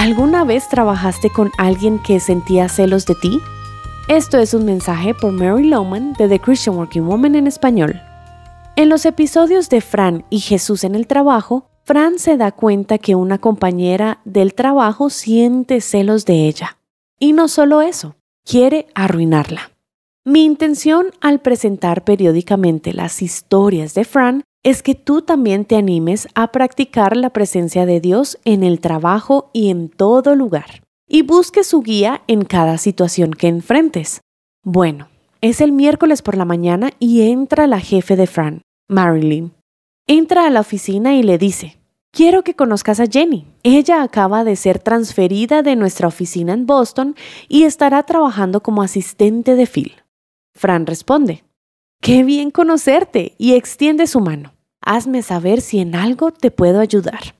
¿Alguna vez trabajaste con alguien que sentía celos de ti? Esto es un mensaje por Mary Lowman de The Christian Working Woman en español. En los episodios de Fran y Jesús en el trabajo, Fran se da cuenta que una compañera del trabajo siente celos de ella. Y no solo eso, quiere arruinarla. Mi intención al presentar periódicamente las historias de Fran es que tú también te animes a practicar la presencia de Dios en el trabajo y en todo lugar, y busques su guía en cada situación que enfrentes. Bueno, es el miércoles por la mañana y entra la jefe de Fran, Marilyn. Entra a la oficina y le dice, Quiero que conozcas a Jenny. Ella acaba de ser transferida de nuestra oficina en Boston y estará trabajando como asistente de Phil. Fran responde, Qué bien conocerte y extiende su mano. Hazme saber si en algo te puedo ayudar.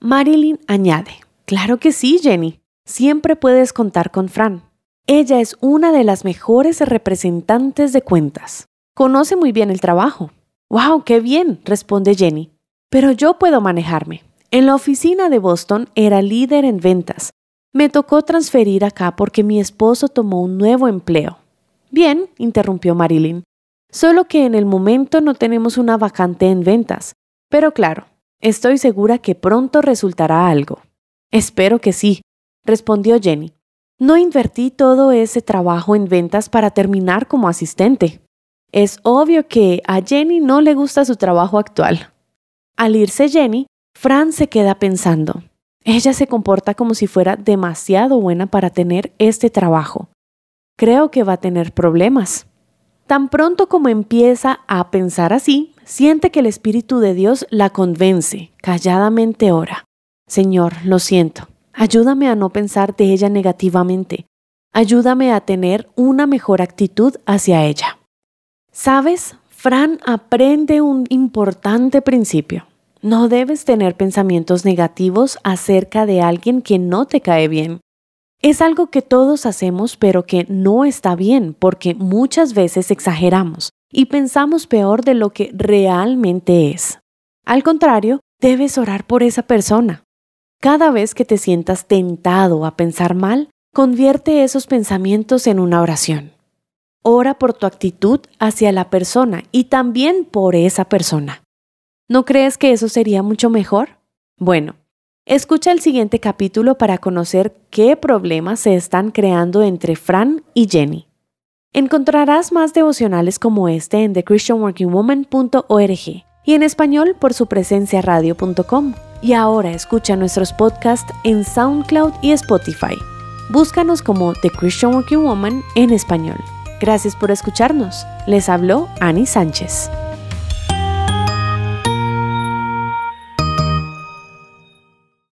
Marilyn añade, Claro que sí, Jenny. Siempre puedes contar con Fran. Ella es una de las mejores representantes de cuentas. Conoce muy bien el trabajo. ¡Wow! ¡Qué bien! responde Jenny. Pero yo puedo manejarme. En la oficina de Boston era líder en ventas. Me tocó transferir acá porque mi esposo tomó un nuevo empleo. Bien, interrumpió Marilyn. Solo que en el momento no tenemos una vacante en ventas. Pero claro, estoy segura que pronto resultará algo. Espero que sí, respondió Jenny. No invertí todo ese trabajo en ventas para terminar como asistente. Es obvio que a Jenny no le gusta su trabajo actual. Al irse Jenny, Fran se queda pensando. Ella se comporta como si fuera demasiado buena para tener este trabajo. Creo que va a tener problemas. Tan pronto como empieza a pensar así, siente que el Espíritu de Dios la convence, calladamente ora. Señor, lo siento, ayúdame a no pensar de ella negativamente. Ayúdame a tener una mejor actitud hacia ella. ¿Sabes? Fran aprende un importante principio. No debes tener pensamientos negativos acerca de alguien que no te cae bien. Es algo que todos hacemos pero que no está bien porque muchas veces exageramos y pensamos peor de lo que realmente es. Al contrario, debes orar por esa persona. Cada vez que te sientas tentado a pensar mal, convierte esos pensamientos en una oración. Ora por tu actitud hacia la persona y también por esa persona. ¿No crees que eso sería mucho mejor? Bueno, escucha el siguiente capítulo para conocer qué problemas se están creando entre Fran y Jenny. Encontrarás más devocionales como este en thechristianworkingwoman.org y en español por su presencia radio.com. Y ahora escucha nuestros podcasts en SoundCloud y Spotify. Búscanos como The Christian Working Woman en español. Gracias por escucharnos. Les habló Annie Sánchez.